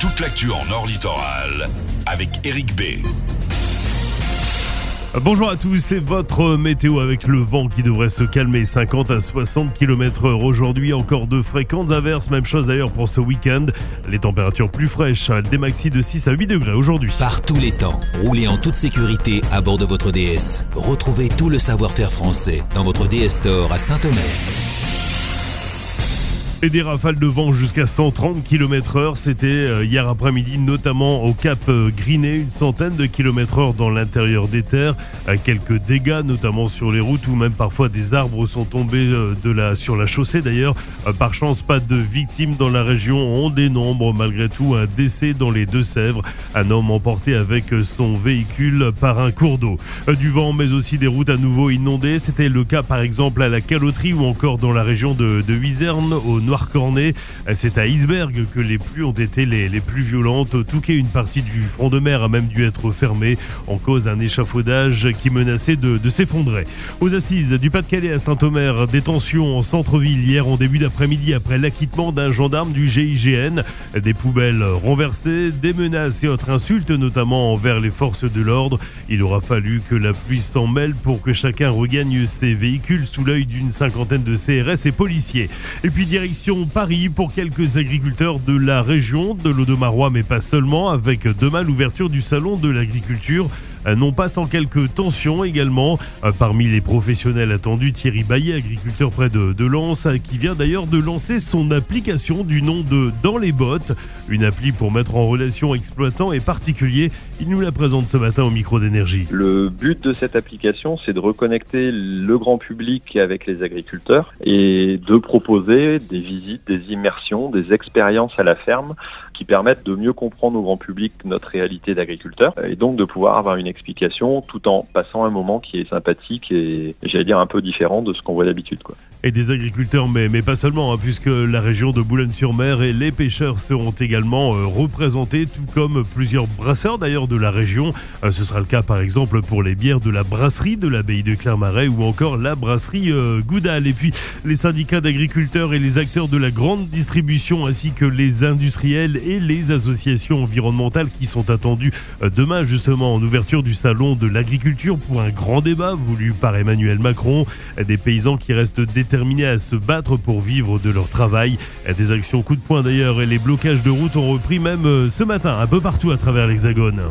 toute l'actu en Nord Littoral avec Eric B. Bonjour à tous, c'est votre météo avec le vent qui devrait se calmer 50 à 60 km heure aujourd'hui. Encore de fréquentes averses, même chose d'ailleurs pour ce week-end. Les températures plus fraîches, des maxi de 6 à 8 degrés aujourd'hui. Par tous les temps, roulez en toute sécurité à bord de votre DS. Retrouvez tout le savoir-faire français dans votre DS Store à Saint-Omer. Et des rafales de vent jusqu'à 130 km heure, c'était euh, hier après-midi, notamment au Cap euh, Griné, une centaine de km heure dans l'intérieur des terres. Euh, quelques dégâts, notamment sur les routes, ou même parfois des arbres sont tombés sur la chaussée d'ailleurs. Par chance, pas de victimes dans la région. On dénombre malgré tout un décès dans les Deux-Sèvres. Un homme emporté avec son véhicule par un cours d'eau. Du vent, mais aussi des routes à nouveau inondées. C'était le cas par exemple à la Caloterie ou encore dans la région de, de Noircornet. C'est à Isberg que les pluies ont été les, plus violentes. Touquet, une partie du front de mer a même dû être fermée en cause d'un échafaudage qui menaçait de, s'effondrer. Aux assises du Pas-de-Calais à Saint-Omer, détention en centre-ville hier en début d'après-midi après l'acquittement d'un gendarme du GIGN. Des poubelles renversées, des menaces et autres insultes, notamment envers les forces de l'ordre. Il aura fallu que la pluie s'en mêle pour que chacun regagne ses véhicules sous l'œil d'une cinquantaine de CRS et policiers. Et puis direction Paris pour quelques agriculteurs de la région de l'Audomarois, mais pas seulement, avec demain l'ouverture du salon de l'agriculture non pas sans quelques tensions également. Euh, parmi les professionnels attendus, Thierry Baillet, agriculteur près de, de Lens, euh, qui vient d'ailleurs de lancer son application du nom de Dans les bottes, une appli pour mettre en relation exploitants et particuliers. Il nous la présente ce matin au micro d'énergie. Le but de cette application, c'est de reconnecter le grand public avec les agriculteurs et de proposer des visites, des immersions, des expériences à la ferme qui permettent de mieux comprendre au grand public notre réalité d'agriculteur et donc de pouvoir avoir une explication tout en passant un moment qui est sympathique et j'allais dire un peu différent de ce qu'on voit d'habitude. Et des agriculteurs, mais, mais pas seulement, hein, puisque la région de Boulogne-sur-Mer et les pêcheurs seront également euh, représentés, tout comme plusieurs brasseurs d'ailleurs de la région. Euh, ce sera le cas par exemple pour les bières de la brasserie de l'abbaye de Clermarais ou encore la brasserie euh, Goudal. Et puis les syndicats d'agriculteurs et les acteurs de la grande distribution ainsi que les industriels et les associations environnementales qui sont attendus demain justement en ouverture du salon de l'agriculture pour un grand débat voulu par Emmanuel Macron. Des paysans qui restent déterminés à se battre pour vivre de leur travail. Des actions coup de poing d'ailleurs et les blocages de route ont repris même euh, ce matin un peu partout à travers l'Hexagone.